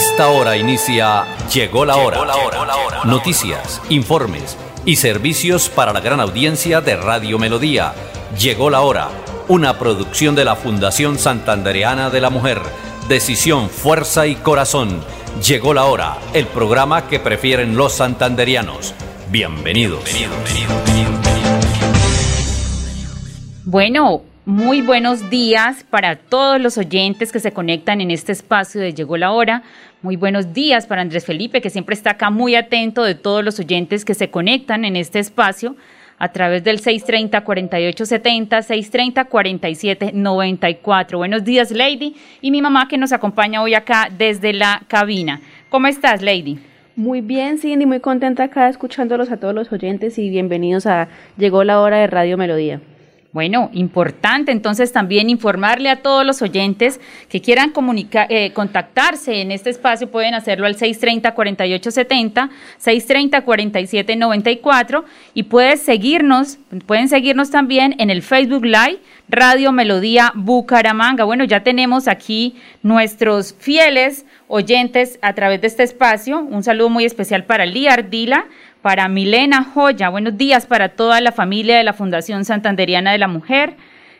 esta hora inicia Llegó la hora. Noticias, informes y servicios para la gran audiencia de Radio Melodía. Llegó la hora. Una producción de la Fundación Santandereana de la Mujer. Decisión, fuerza y corazón. Llegó la hora. El programa que prefieren los santanderianos. Bienvenidos. Bueno, muy buenos días para todos los oyentes que se conectan en este espacio de Llegó la Hora. Muy buenos días para Andrés Felipe, que siempre está acá muy atento de todos los oyentes que se conectan en este espacio a través del 630-4870, 630-4794. Buenos días, Lady, y mi mamá que nos acompaña hoy acá desde la cabina. ¿Cómo estás, Lady? Muy bien, Cindy, muy contenta acá escuchándolos a todos los oyentes y bienvenidos a Llegó la hora de Radio Melodía. Bueno, importante entonces también informarle a todos los oyentes que quieran comunicar, eh, contactarse en este espacio, pueden hacerlo al 630-4870, 630-4794 y pueden seguirnos, pueden seguirnos también en el Facebook Live Radio Melodía Bucaramanga. Bueno, ya tenemos aquí nuestros fieles oyentes a través de este espacio. Un saludo muy especial para Liar Dila para Milena Joya. Buenos días para toda la familia de la Fundación Santanderiana de la Mujer.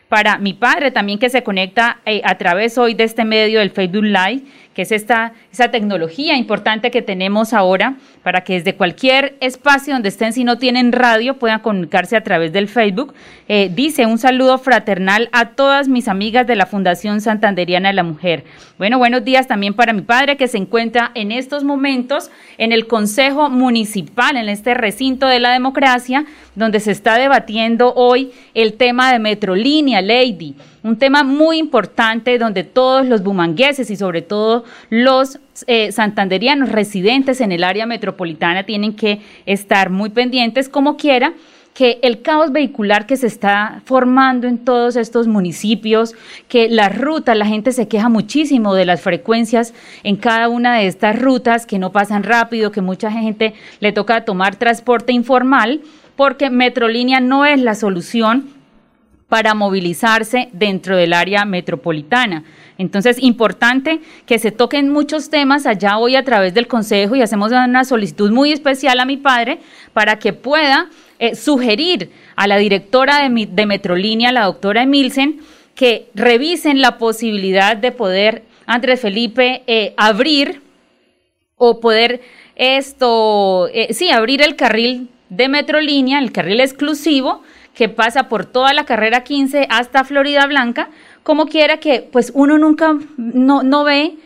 Para mi padre también que se conecta eh, a través hoy de este medio del Facebook Live que es esta, esa tecnología importante que tenemos ahora para que desde cualquier espacio donde estén, si no tienen radio, puedan comunicarse a través del Facebook. Eh, dice un saludo fraternal a todas mis amigas de la Fundación Santanderiana de la Mujer. Bueno, buenos días también para mi padre que se encuentra en estos momentos en el Consejo Municipal, en este recinto de la democracia, donde se está debatiendo hoy el tema de Metrolínea, Lady un tema muy importante donde todos los bumangueses y sobre todo los eh, santanderianos residentes en el área metropolitana tienen que estar muy pendientes como quiera que el caos vehicular que se está formando en todos estos municipios, que las rutas, la gente se queja muchísimo de las frecuencias en cada una de estas rutas, que no pasan rápido, que mucha gente le toca tomar transporte informal, porque Metrolínea no es la solución para movilizarse dentro del área metropolitana. Entonces, importante que se toquen muchos temas allá hoy a través del Consejo y hacemos una solicitud muy especial a mi padre para que pueda eh, sugerir a la directora de, Metrolínea, la doctora Emilsen, que revisen la posibilidad de poder, Andrés Felipe, eh, abrir o poder esto, eh, sí, abrir el carril de Metrolínea, el carril exclusivo, que pasa por toda la carrera 15 hasta Florida Blanca, como quiera que pues uno nunca no, no ve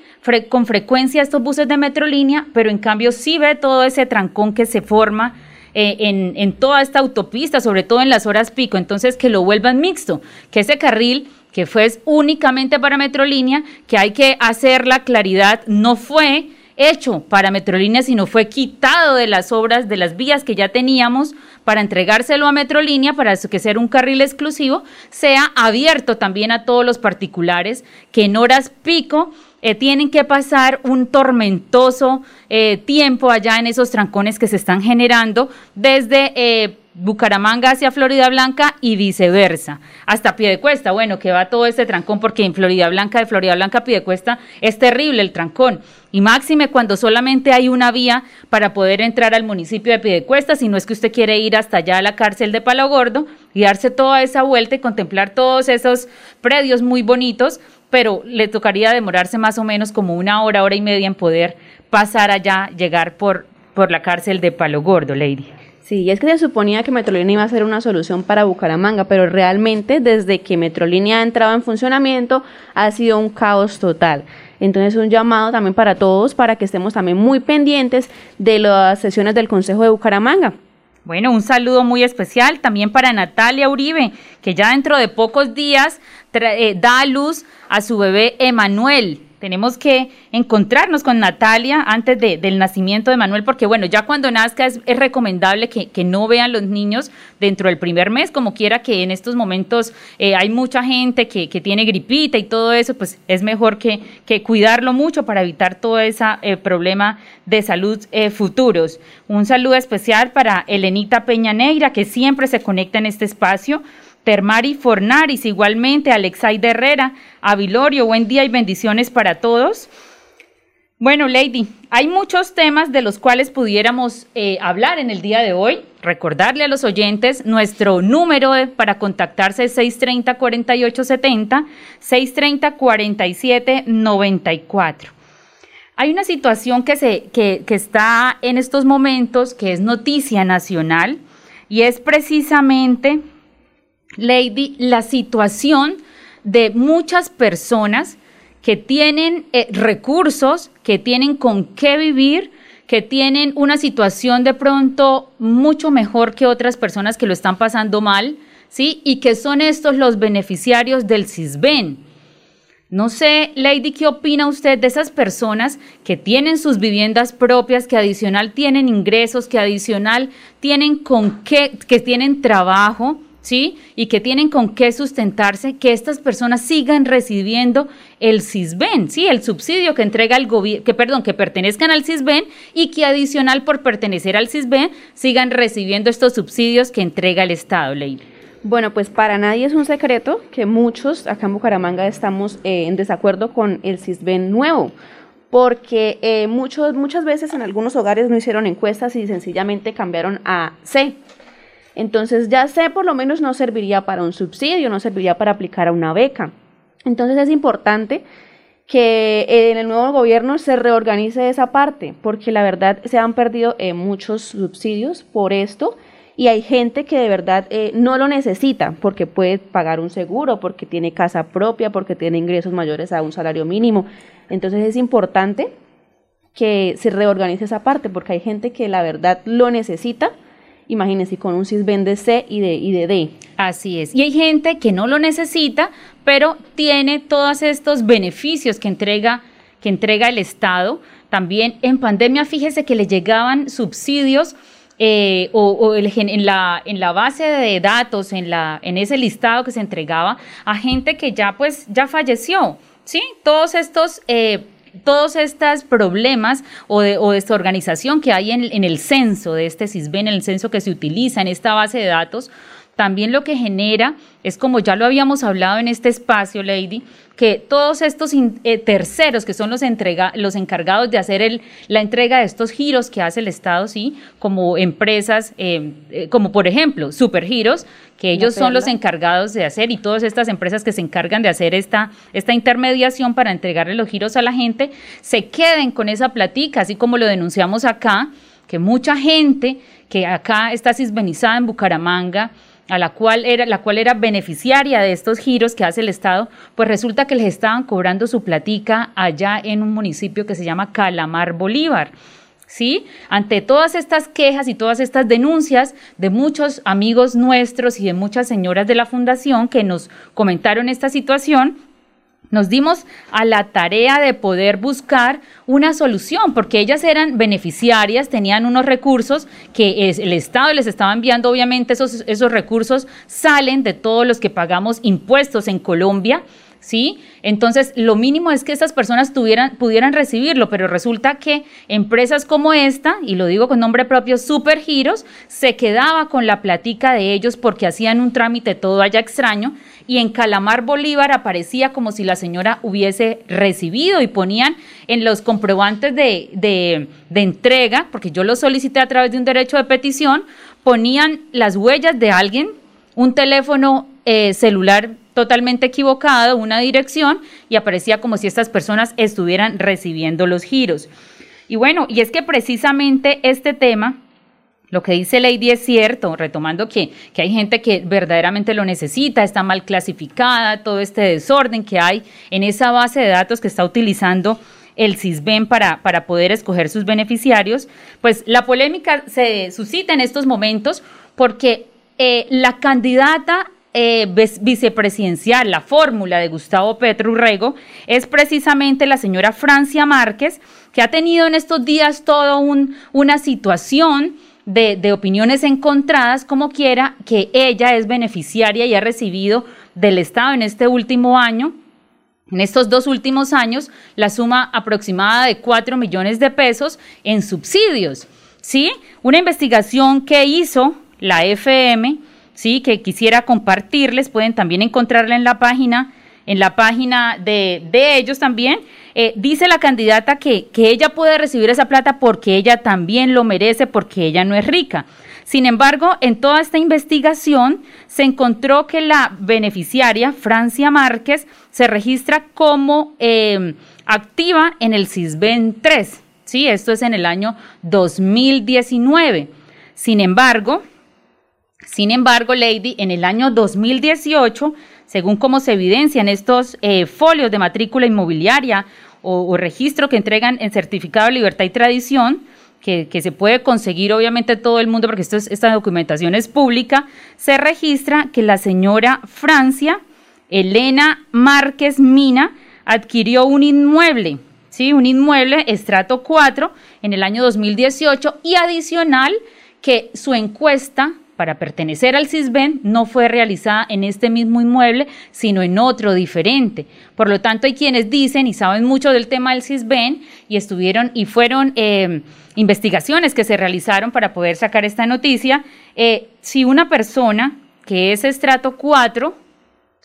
con frecuencia estos buses de Metrolínea, pero en cambio sí ve todo ese trancón que se forma eh, en, en, toda esta autopista, sobre todo en las horas pico, entonces que lo vuelvan mixto, que ese carril que fue únicamente para Metrolínea, que hay que hacer la claridad, no fue hecho para Metrolínea, sino fue quitado de las obras, de las vías que ya teníamos para entregárselo a Metrolínea, para que sea un carril exclusivo, sea abierto también a todos los particulares que en horas pico eh, tienen que pasar un tormentoso eh, tiempo allá en esos trancones que se están generando desde... Eh, Bucaramanga hacia Florida Blanca y viceversa, hasta Piedecuesta, bueno, que va todo este trancón porque en Florida Blanca, de Florida Blanca a Piedecuesta es terrible el trancón, y máxime cuando solamente hay una vía para poder entrar al municipio de Piedecuesta, si no es que usted quiere ir hasta allá a la cárcel de Palo Gordo y darse toda esa vuelta y contemplar todos esos predios muy bonitos, pero le tocaría demorarse más o menos como una hora, hora y media en poder pasar allá, llegar por, por la cárcel de Palo Gordo, Lady. Sí, es que se suponía que Metrolínea iba a ser una solución para Bucaramanga, pero realmente desde que Metrolínea ha entrado en funcionamiento ha sido un caos total. Entonces un llamado también para todos para que estemos también muy pendientes de las sesiones del Consejo de Bucaramanga. Bueno, un saludo muy especial también para Natalia Uribe, que ya dentro de pocos días eh, da a luz a su bebé Emanuel. Tenemos que encontrarnos con Natalia antes del nacimiento de Manuel, porque bueno, ya cuando nazca es, recomendable que, no vean los niños dentro del primer mes, como quiera que en estos momentos eh, hay mucha gente que, tiene gripita y todo eso, pues es mejor que, cuidarlo mucho para evitar todo ese eh, problema de salud eh, futuros. Un saludo especial para Elenita Peña Negra, que siempre se conecta en este espacio. Termari Fornaris, igualmente, Alexaide Herrera, Avilorio, buen día y bendiciones para todos. Bueno, Lady, hay muchos temas de los cuales pudiéramos eh, hablar en el día de hoy. Recordarle a los oyentes, nuestro número para contactarse es 630-4870, 630-4794. Hay una situación que, se, que, que está en estos momentos que es noticia nacional y es precisamente, Lady, la situación de muchas personas que tienen eh, recursos, que tienen con qué vivir, que tienen una situación de pronto mucho mejor que otras personas que lo están pasando mal, ¿sí? Y que son estos los beneficiarios del CISBEN. No sé, Lady, ¿qué opina usted de esas personas que tienen sus viviendas propias, que adicional tienen ingresos, que adicional tienen con qué, que tienen trabajo, ¿sí? Y que tienen con qué sustentarse, que estas personas sigan recibiendo el CISBEN, ¿sí? El subsidio que entrega el gobierno, que perdón, que pertenezcan al CISBEN y que adicional por pertenecer al CISBEN sigan recibiendo estos subsidios que entrega el Estado, Ley. Bueno, pues para nadie es un secreto que muchos acá en Bucaramanga estamos eh, en desacuerdo con el CISBEN nuevo porque eh, muchos, muchas veces en algunos hogares no hicieron encuestas y sencillamente cambiaron a C, entonces ya sé, por lo menos no serviría para un subsidio, no serviría para aplicar a una beca. Entonces es importante que en el nuevo gobierno se reorganice esa parte, porque la verdad se han perdido eh, muchos subsidios por esto y hay gente que de verdad eh, no lo necesita porque puede pagar un seguro, porque tiene casa propia, porque tiene ingresos mayores a un salario mínimo. Entonces es importante que se reorganice esa parte porque hay gente que la verdad lo necesita imagínense, con un CISBEN de C y de, y D. Así es. Y hay gente que no lo necesita, pero tiene todos estos beneficios que entrega, que entrega el Estado. También en pandemia, fíjese que le llegaban subsidios eh, o, en, la, en la base de datos, en, la, en ese listado que se entregaba a gente que ya pues ya falleció. ¿Sí? Todos estos eh, todos estos problemas o de, o esta organización que hay en, el censo de este CISBEN, en el censo que se utiliza en esta base de datos, también lo que genera es como ya lo habíamos hablado en este espacio, Lady, que todos estos eh, terceros que son los, entrega, los encargados de hacer el, la entrega de estos giros que hace el Estado, sí, como empresas, eh, eh, como por ejemplo Supergiros, que ellos son los encargados de hacer y todas estas empresas que se encargan de hacer esta, esta intermediación para entregarle los giros a la gente, se queden con esa platica, así como lo denunciamos acá, que mucha gente que acá está cisbenizada en Bucaramanga, a la cual era la cual era beneficiaria de estos giros que hace el Estado, pues resulta que les estaban cobrando su platica allá en un municipio que se llama Calamar Bolívar. ¿Sí? Ante todas estas quejas y todas estas denuncias de muchos amigos nuestros y de muchas señoras de la fundación que nos comentaron esta situación, nos dimos a la tarea de poder buscar una solución, porque ellas eran beneficiarias, tenían unos recursos que el Estado les estaba enviando, obviamente esos, esos recursos salen de todos los que pagamos impuestos en Colombia, ¿sí? Entonces, lo mínimo es que estas personas tuvieran, pudieran recibirlo, pero resulta que empresas como esta, y lo digo con nombre propio, Supergiros, se quedaba con la platica de ellos porque hacían un trámite todo allá extraño, y en Calamar Bolívar aparecía como si la señora hubiese recibido y ponían en los comprobantes de, de, de entrega, porque yo lo solicité a través de un derecho de petición, ponían las huellas de alguien, un teléfono eh, celular totalmente equivocado, una dirección, y aparecía como si estas personas estuvieran recibiendo los giros. Y bueno, y es que precisamente este tema, lo que dice Lady es cierto, retomando que, que hay gente que verdaderamente lo necesita, está mal clasificada, todo este desorden que hay en esa base de datos que está utilizando el CISBEN para, para poder escoger sus beneficiarios, pues la polémica se suscita en estos momentos porque eh, la candidata eh, vicepresidencial, la fórmula de Gustavo Petro Urrego, es precisamente la señora Francia Márquez, que ha tenido en estos días toda una situación de, opiniones encontradas, como quiera, que ella es beneficiaria y ha recibido del Estado en este último año, en estos dos últimos años, la suma aproximada de 4 millones de pesos en subsidios. ¿Sí? Una investigación que hizo la FM ¿sí? que quisiera compartirles, pueden también encontrarla en la página, en la página de, ellos también, eh, dice la candidata que, que ella puede recibir esa plata porque ella también lo merece, porque ella no es rica. Sin embargo, en toda esta investigación se encontró que la beneficiaria, Francia Márquez, se registra como eh, activa en el CISBEN 3. ¿sí? Esto es en el año 2019. Sin embargo, sin embargo, Lady, en el año 2018, según como se evidencia en estos eh, folios de matrícula inmobiliaria o, o registro que entregan en certificado de libertad y tradición, que, se puede conseguir obviamente todo el mundo porque esto esta documentación es pública, se registra que la señora Francia, Elena Márquez Mina, adquirió un inmueble, ¿sí? un inmueble estrato 4 en el año 2018 y adicional que su encuesta para pertenecer al CISBEN no fue realizada en este mismo inmueble, sino en otro diferente. Por lo tanto, hay quienes dicen y saben mucho del tema del CISBEN y estuvieron y fueron eh, investigaciones que se realizaron para poder sacar esta noticia. Eh, si una persona que es estrato 4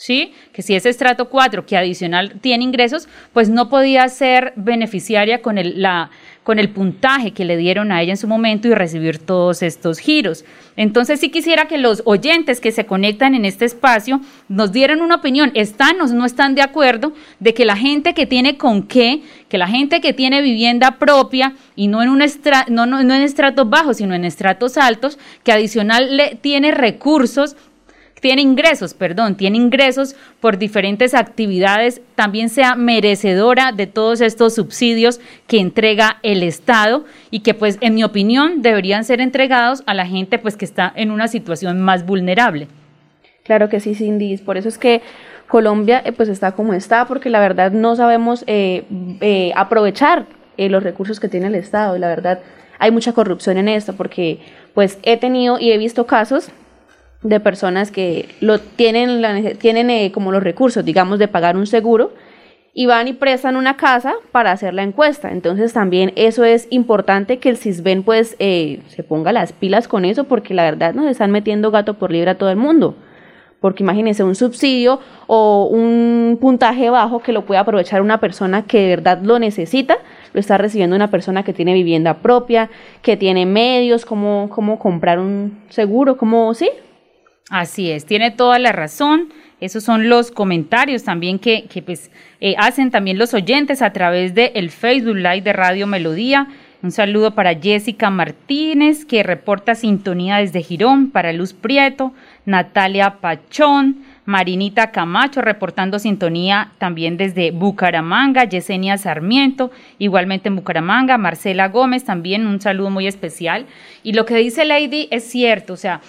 ¿sí? Que si es estrato 4 que adicional tiene ingresos, pues no podía ser beneficiaria con el, la, con el puntaje que le dieron a ella en su momento y recibir todos estos giros. Entonces sí quisiera que los oyentes que se conectan en este espacio nos dieran una opinión, están o no están de acuerdo de que la gente que tiene con qué, que la gente que tiene vivienda propia y no en, un no, no en estratos bajos, sino en estratos altos, que adicional le tiene recursos tiene ingresos, perdón, tiene ingresos por diferentes actividades, también sea merecedora de todos estos subsidios que entrega el Estado y que pues en mi opinión deberían ser entregados a la gente pues que está en una situación más vulnerable. Claro que sí, Cindy, por eso es que Colombia eh, pues está como está, porque la verdad no sabemos eh, eh, aprovechar los recursos que tiene el Estado y la verdad hay mucha corrupción en esto, porque pues he tenido y he visto casos de personas que lo tienen, tienen eh, como los recursos, digamos, de pagar un seguro y van y prestan una casa para hacer la encuesta. Entonces también eso es importante que el CISBEN pues eh, se ponga las pilas con eso porque la verdad nos están metiendo gato por libre a todo el mundo. Porque imagínense un subsidio o un puntaje bajo que lo puede aprovechar una persona que de verdad lo necesita, lo está recibiendo una persona que tiene vivienda propia, que tiene medios, como, como comprar un seguro, como, sí, Así es, tiene toda la razón. Esos son los comentarios también que, pues, eh, hacen también los oyentes a través del el Facebook Live de Radio Melodía. Un saludo para Jessica Martínez, que reporta sintonía desde Girón, para Luz Prieto, Natalia Pachón, Marinita Camacho reportando sintonía también desde Bucaramanga, Yesenia Sarmiento, igualmente en Bucaramanga, Marcela Gómez también un saludo muy especial. Y lo que dice Lady es cierto, o sea,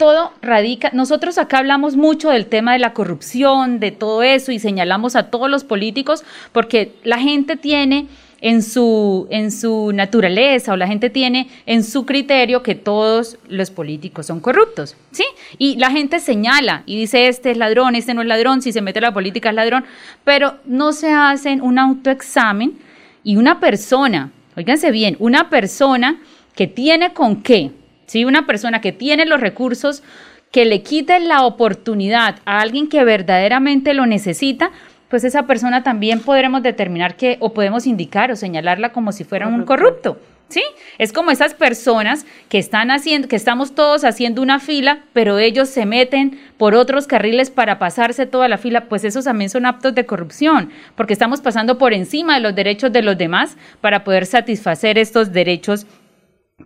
todo radica, nosotros acá hablamos mucho del tema de la corrupción, de todo eso y señalamos a todos los políticos porque la gente tiene en su, en su naturaleza o la gente tiene en su criterio que todos los políticos son corruptos, ¿sí? Y la gente señala y dice este es ladrón, este no es ladrón, si se mete a la política es ladrón, pero no se hacen un autoexamen y una persona, oíganse bien, una persona que tiene con qué, si Una persona que tiene los recursos, que le quite la oportunidad a alguien que verdaderamente lo necesita, pues esa persona también podremos determinar que, o podemos indicar o señalarla como si fuera un corrupto. ¿Sí? Es como esas personas que están haciendo, que estamos todos haciendo una fila, pero ellos se meten por otros carriles para pasarse toda la fila, pues esos también son aptos de corrupción, porque estamos pasando por encima de los derechos de los demás para poder satisfacer estos derechos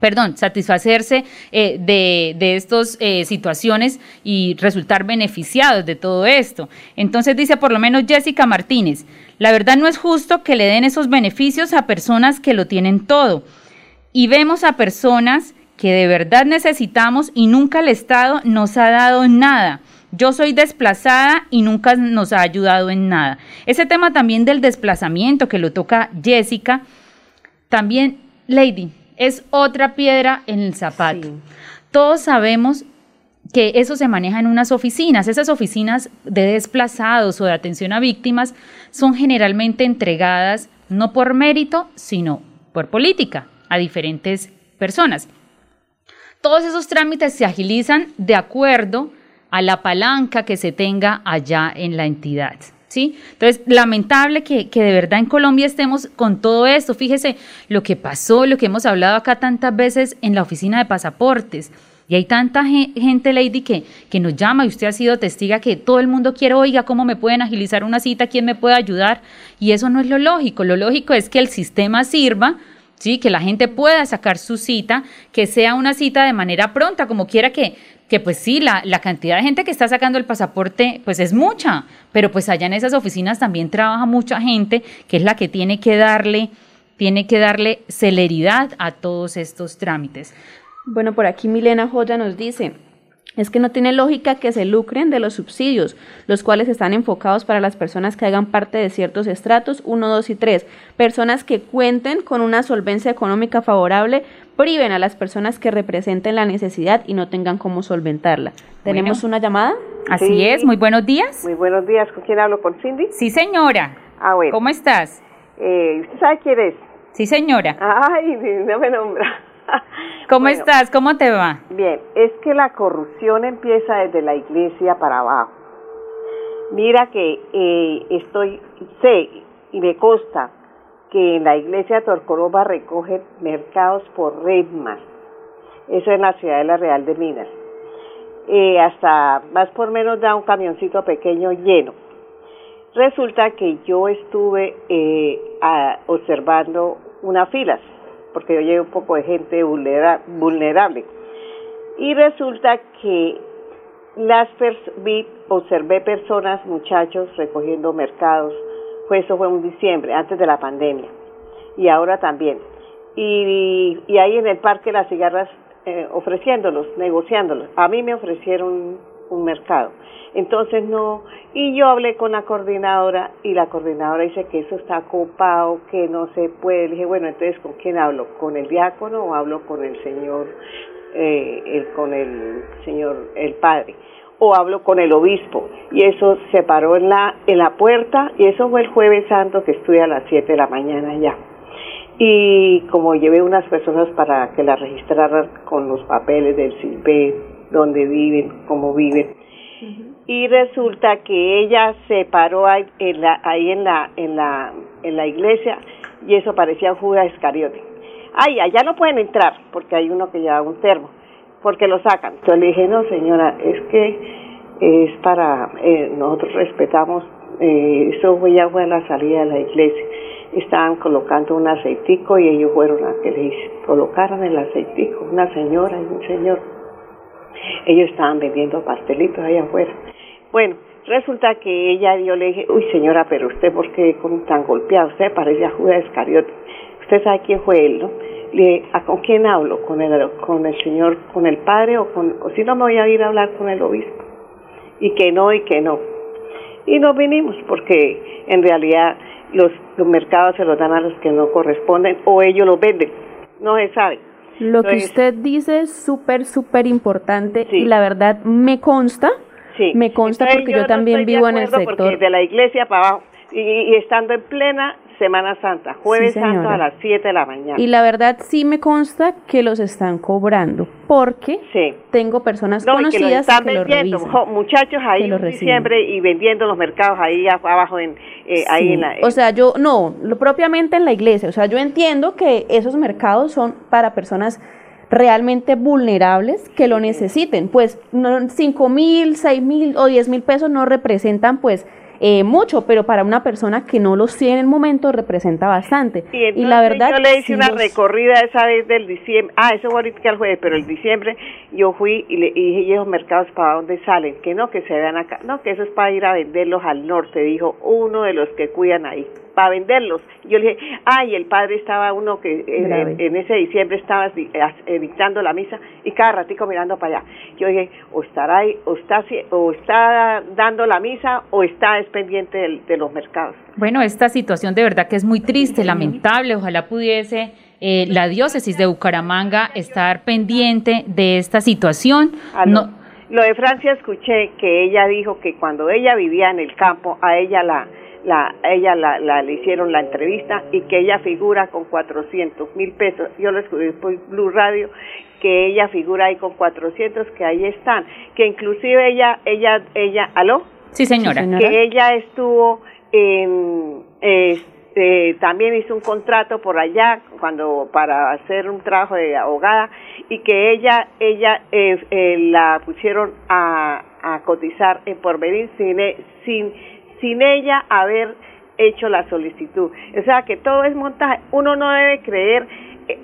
perdón, satisfacerse eh, de, de estas eh, situaciones y resultar beneficiados de todo esto. Entonces dice por lo menos Jessica Martínez, la verdad no es justo que le den esos beneficios a personas que lo tienen todo. Y vemos a personas que de verdad necesitamos y nunca el Estado nos ha dado nada. Yo soy desplazada y nunca nos ha ayudado en nada. Ese tema también del desplazamiento que lo toca Jessica, también, Lady, es otra piedra en el zapato. Todos sabemos que eso se maneja en unas oficinas. Esas oficinas de desplazados o de atención a víctimas son generalmente entregadas no por mérito, sino por política a diferentes personas. Todos esos trámites se agilizan de acuerdo a la palanca que se tenga allá en la entidad. ¿Sí? Entonces, lamentable que, que, de verdad en Colombia estemos con todo esto. Fíjese lo que pasó, lo que hemos hablado acá tantas veces en la oficina de pasaportes. Y hay tanta gente, Lady, que, que nos llama y usted ha sido testiga que todo el mundo quiere, oiga, ¿cómo me pueden agilizar una cita? ¿Quién me puede ayudar? Y eso no es lo lógico. Lo lógico es que el sistema sirva, ¿sí? que la gente pueda sacar su cita, que sea una cita de manera pronta, como quiera que, que pues sí, la, la cantidad de gente que está sacando el pasaporte, pues es mucha, pero pues allá en esas oficinas también trabaja mucha gente que es la que tiene que darle tiene que darle celeridad a todos estos trámites. Bueno, por aquí Milena Joya nos dice, es que no tiene lógica que se lucren de los subsidios, los cuales están enfocados para las personas que hagan parte de ciertos estratos 1, 2 y 3. Personas que cuenten con una solvencia económica favorable priven a las personas que representen la necesidad y no tengan cómo solventarla. ¿Tenemos una llamada? Así es, muy buenos días. Muy buenos días, ¿con quién hablo? ¿Con Cindy? Sí, señora. Ah, bueno. ¿Cómo estás? Eh, ¿Usted sabe quién es? Sí, señora. Ay, no me nombra. ¿Cómo estás? ¿Cómo te va? Bien, es que la corrupción empieza desde la iglesia para abajo. Mira que eh, estoy, sé y me consta que en la iglesia de Torcoroba recogen mercados por remas. Eso en la ciudad de la Real de Minas. Eh, hasta más por menos da un camioncito pequeño lleno. Resulta que yo estuve eh, observando unas filas porque yo llevo un poco de gente vulnerable. Y resulta que las vi, observé personas, muchachos, recogiendo mercados. Pues eso fue en diciembre, antes de la pandemia. Y ahora también. Y, y ahí en el parque las cigarras eh, ofreciéndolos, negociándolos. A mí me ofrecieron un mercado. Entonces no, y yo hablé con la coordinadora y la coordinadora dice que eso está ocupado, que no se puede. Le dije, bueno, entonces ¿con quién hablo? ¿Con el diácono o hablo con el señor, eh, el, con el señor, el padre? O hablo con el obispo. Y eso se paró en la, en la puerta y eso fue el jueves santo que estuve a las 7 de la mañana ya. Y como llevé unas personas para que la registraran con los papeles del CIPE, donde viven, cómo viven, y resulta que ella se paró ahí en la, ahí en la, en la, en la iglesia y eso parecía Judas Iscariote. Ay, allá no pueden entrar porque hay uno que lleva un termo, porque lo sacan. Entonces le dije, no señora, es que es para, eh, nosotros respetamos, eh, eso fue, ya fue a la salida de la iglesia. Estaban colocando un aceitico y ellos fueron a que les colocaran el aceitico, una señora y un señor. Ellos estaban vendiendo pastelitos ahí afuera. Bueno, resulta que ella, yo le dije, uy señora, pero usted por qué tan golpeado, usted parece a Judas Iscariote. Usted sabe quién fue él, ¿no? Le, ¿a con quién hablo? ¿Con el, con el señor, con el padre o con, o si no me voy a ir a hablar con el obispo? Y que no, y que no. Y nos vinimos porque en realidad los, los mercados se los dan a los que no corresponden o ellos los venden, no se sabe. Lo que usted dice es súper, súper importante y la verdad me consta Sí. Me consta porque yo, también vivo en el sector. de la iglesia para abajo y, estando en plena Semana Santa, jueves santo a las 7 de la mañana. Y la verdad sí me consta que los están cobrando, porque tengo personas conocidas que, los vendiendo, muchachos ahí en diciembre y vendiendo los mercados ahí abajo en eh, ahí en la O sea, yo no, lo propiamente en la iglesia, o sea, yo entiendo que esos mercados son para personas realmente vulnerables que lo necesiten. Pues no, 5 mil, 6 mil o 10 mil pesos no representan pues eh, mucho, pero para una persona que no los tiene en el momento representa bastante. Y, la verdad. Yo le hice una recorrida esa vez del diciembre. Ah, eso fue ahorita el jueves, pero el diciembre yo fui y le dije, ¿y esos mercados para dónde salen? Que no, que se vean acá. No, que eso es para ir a venderlos al norte, dijo uno de los que cuidan ahí para venderlos. Yo le dije, ay, el padre estaba uno que en, ese diciembre estaba dictando la misa y cada ratico mirando para allá. Yo dije, o estará ahí, o está, o está dando la misa o está pendiente de, los mercados. Bueno, esta situación de verdad que es muy triste, lamentable. Ojalá pudiese eh, la diócesis de Bucaramanga estar pendiente de esta situación. No, lo de Francia escuché que ella dijo que cuando ella vivía en el campo, a ella la la, ella la, la, le hicieron la entrevista y que ella figura con 400 mil pesos. Yo lo escuché por Blue Radio, que ella figura ahí con 400, que ahí están, que inclusive ella, ella, ella, ¿aló? Sí, señora. Que ella estuvo en, este, también hizo un contrato por allá cuando para hacer un trabajo de abogada y que ella ella eh, eh, la pusieron a, a cotizar en porvenir sin e, sin sin ella haber hecho la solicitud. O sea que todo es montaje. Uno no debe creer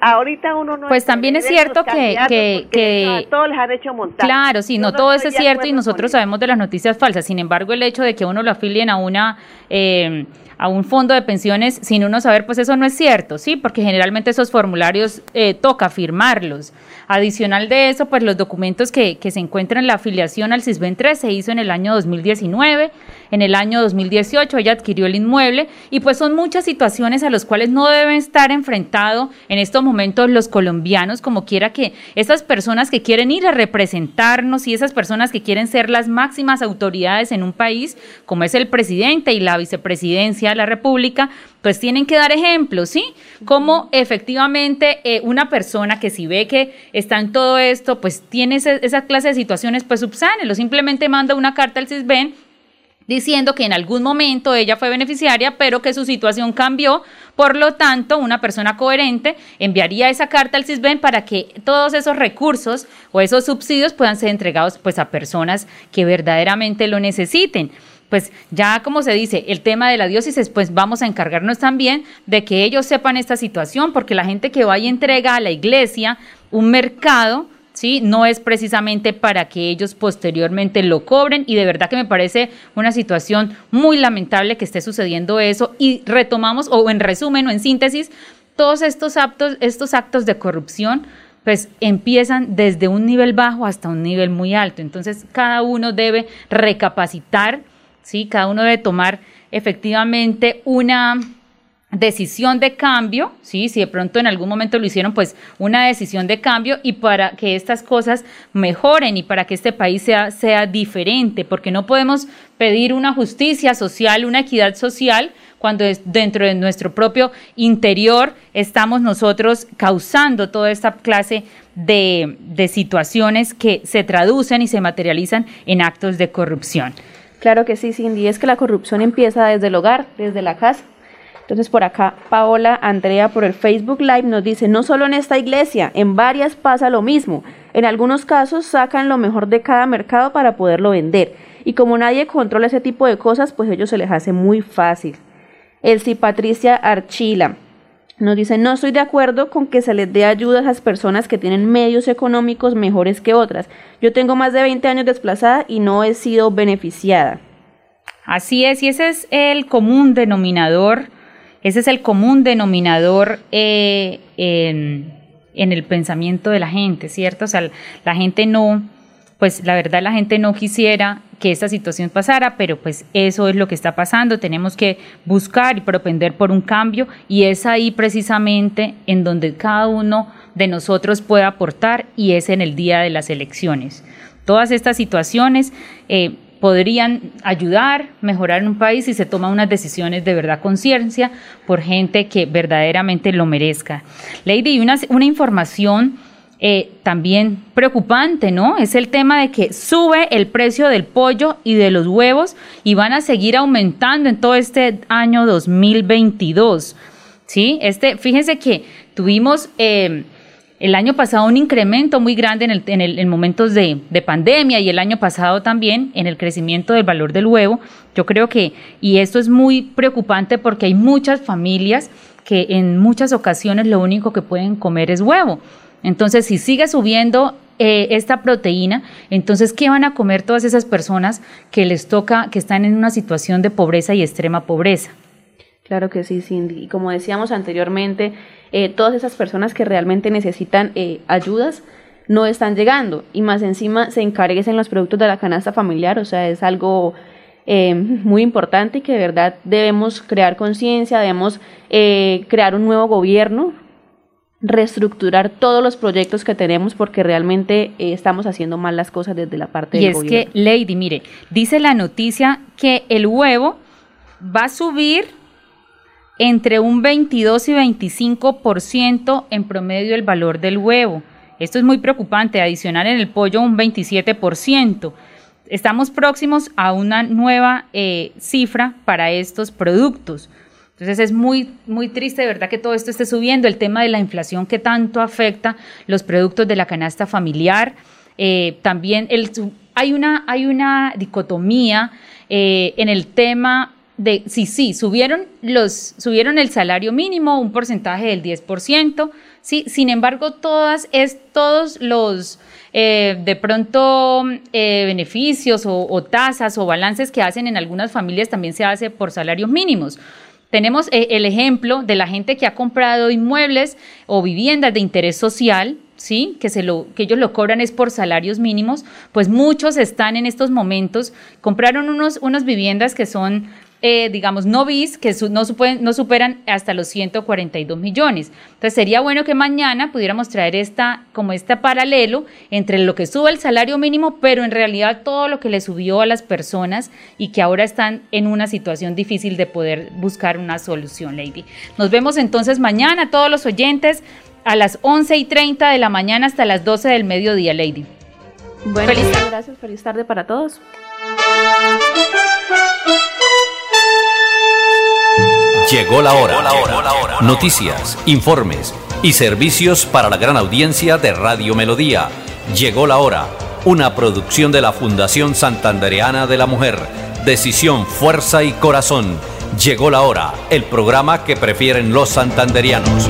ahorita uno no pues también es cierto que, que, que todos les han hecho montaje. claro sí no, todo eso es cierto y nosotros sabemos de las noticias falsas sin embargo el hecho de que uno lo afilien a una eh, a un fondo de pensiones sin uno saber, pues eso no es cierto, ¿sí? Porque generalmente esos formularios eh, toca firmarlos. Adicional de eso, pues los documentos que, que se encuentran en la afiliación al CISBEN 3 se hizo en el año 2019, en el año 2018 ella adquirió el inmueble y pues son muchas situaciones a las cuales no deben estar enfrentados en estos momentos los colombianos, como quiera que esas personas que quieren ir a representarnos y esas personas que quieren ser las máximas autoridades en un país, como es el presidente y la vicepresidencia de la República, pues tienen que dar ejemplos, ¿sí? Como efectivamente eh, una persona que si ve que está en todo esto, pues tiene esa clase de situaciones, pues subsánelo, simplemente manda una carta al CISBEN diciendo que en algún momento ella fue beneficiaria, pero que su situación cambió. Por lo tanto, una persona coherente enviaría esa carta al CISBEN para que todos esos recursos o esos subsidios puedan ser entregados pues, a personas que verdaderamente lo necesiten pues ya como se dice, el tema de la diócesis, pues vamos a encargarnos también de que ellos sepan esta situación, porque la gente que va y entrega a la iglesia un mercado, ¿sí? No es precisamente para que ellos posteriormente lo cobren y de verdad que me parece una situación muy lamentable que esté sucediendo eso y retomamos, o en resumen o en síntesis, todos estos actos, estos actos de corrupción pues empiezan desde un nivel bajo hasta un nivel muy alto. Entonces, cada uno debe recapacitar, ¿sí? Cada uno debe tomar efectivamente una decisión de cambio, ¿sí? si de pronto en algún momento lo hicieron, pues una decisión de cambio y para que estas cosas mejoren y para que este país sea, sea diferente, porque no podemos pedir una justicia social, una equidad social, cuando dentro de nuestro propio interior estamos nosotros causando toda esta clase de, de situaciones que se traducen y se materializan en actos de corrupción. Claro que sí, Cindy, es que la corrupción empieza desde el hogar, desde la casa. Entonces por acá Paola Andrea por el Facebook Live nos dice, no solo en esta iglesia, en varias pasa lo mismo. En algunos casos sacan lo mejor de cada mercado para poderlo vender. Y como nadie controla ese tipo de cosas, pues a ellos se les hace muy fácil. Elsie Patricia Archila nos dice, no estoy de acuerdo con que se les dé ayuda a esas personas que tienen medios económicos mejores que otras. Yo tengo más de 20 años desplazada y no he sido beneficiada. Así es, y ese es el común denominador ese es el común denominador eh, en, el pensamiento de la gente, ¿cierto? O sea, la gente no, pues la verdad la gente no quisiera que esta situación pasara, pero pues eso es lo que está pasando, tenemos que buscar y propender por un cambio y es ahí precisamente en donde cada uno de nosotros puede aportar y es en el día de las elecciones. Todas estas situaciones eh, podrían ayudar, mejorar un país si se toman unas decisiones de verdad conciencia por gente que verdaderamente lo merezca. Lady, una, una información eh, también preocupante, ¿no? Es el tema de que sube el precio del pollo y de los huevos y van a seguir aumentando en todo este año 2022. ¿Sí? Este, fíjense que tuvimos... Eh, el año pasado un incremento muy grande en, el, en, el, en momentos de, de, pandemia y el año pasado también en el crecimiento del valor del huevo. Yo creo que, y esto es muy preocupante porque hay muchas familias que en muchas ocasiones lo único que pueden comer es huevo. Entonces, si sigue subiendo eh, esta proteína, entonces, ¿qué van a comer todas esas personas que les toca, que están en una situación de pobreza y extrema pobreza? Claro que sí, Cindy. Y como decíamos anteriormente, eh, todas esas personas que realmente necesitan eh, ayudas no están llegando y más encima se encarecen los productos de la canasta familiar, o sea, es algo eh, muy importante y que de verdad debemos crear conciencia, debemos crear un nuevo gobierno, reestructurar todos los proyectos que tenemos porque realmente estamos haciendo mal las cosas desde la parte y del gobierno. Y es que, Lady, mire, dice la noticia que el huevo va a subir entre un 22 y 25% en promedio el valor del huevo. Esto es muy preocupante, adicional en el pollo un 27%. estamos próximos a una nueva eh, cifra para estos productos. Entonces es muy, muy triste de verdad que todo esto esté subiendo, el tema de la inflación que tanto afecta los productos de la canasta familiar. Eh, también hay, una, hay una dicotomía eh, en el tema de, sí, sí, subieron, los, subieron el salario mínimo, un porcentaje del 10%, sí, sin embargo, todas, es, todos los eh, de pronto eh, beneficios o, tasas o balances que hacen en algunas familias también se hace por salarios mínimos. Tenemos eh, el ejemplo de la gente que ha comprado inmuebles o viviendas de interés social, ¿sí? Que, se lo, que ellos lo cobran es por salarios mínimos, pues muchos están en estos momentos, compraron unos, unas viviendas que son eh, digamos, no bis, que no, no, superan hasta los 142 millones. Entonces sería bueno que mañana pudiéramos traer esta, como este paralelo entre lo que sube el salario mínimo, pero en realidad todo lo que le subió a las personas y que ahora están en una situación difícil de poder buscar una solución, Lady. Nos vemos entonces mañana, todos los oyentes, a las 11 y 30 de la mañana hasta las 12 del mediodía, Lady. Bueno, gracias, feliz tarde para todos. Llegó la hora. Noticias, informes y servicios para la gran audiencia de Radio Melodía. Llegó la hora. Una producción de la Fundación Santandereana de la Mujer. Decisión, fuerza y corazón. Llegó la hora. El programa que prefieren los santanderianos.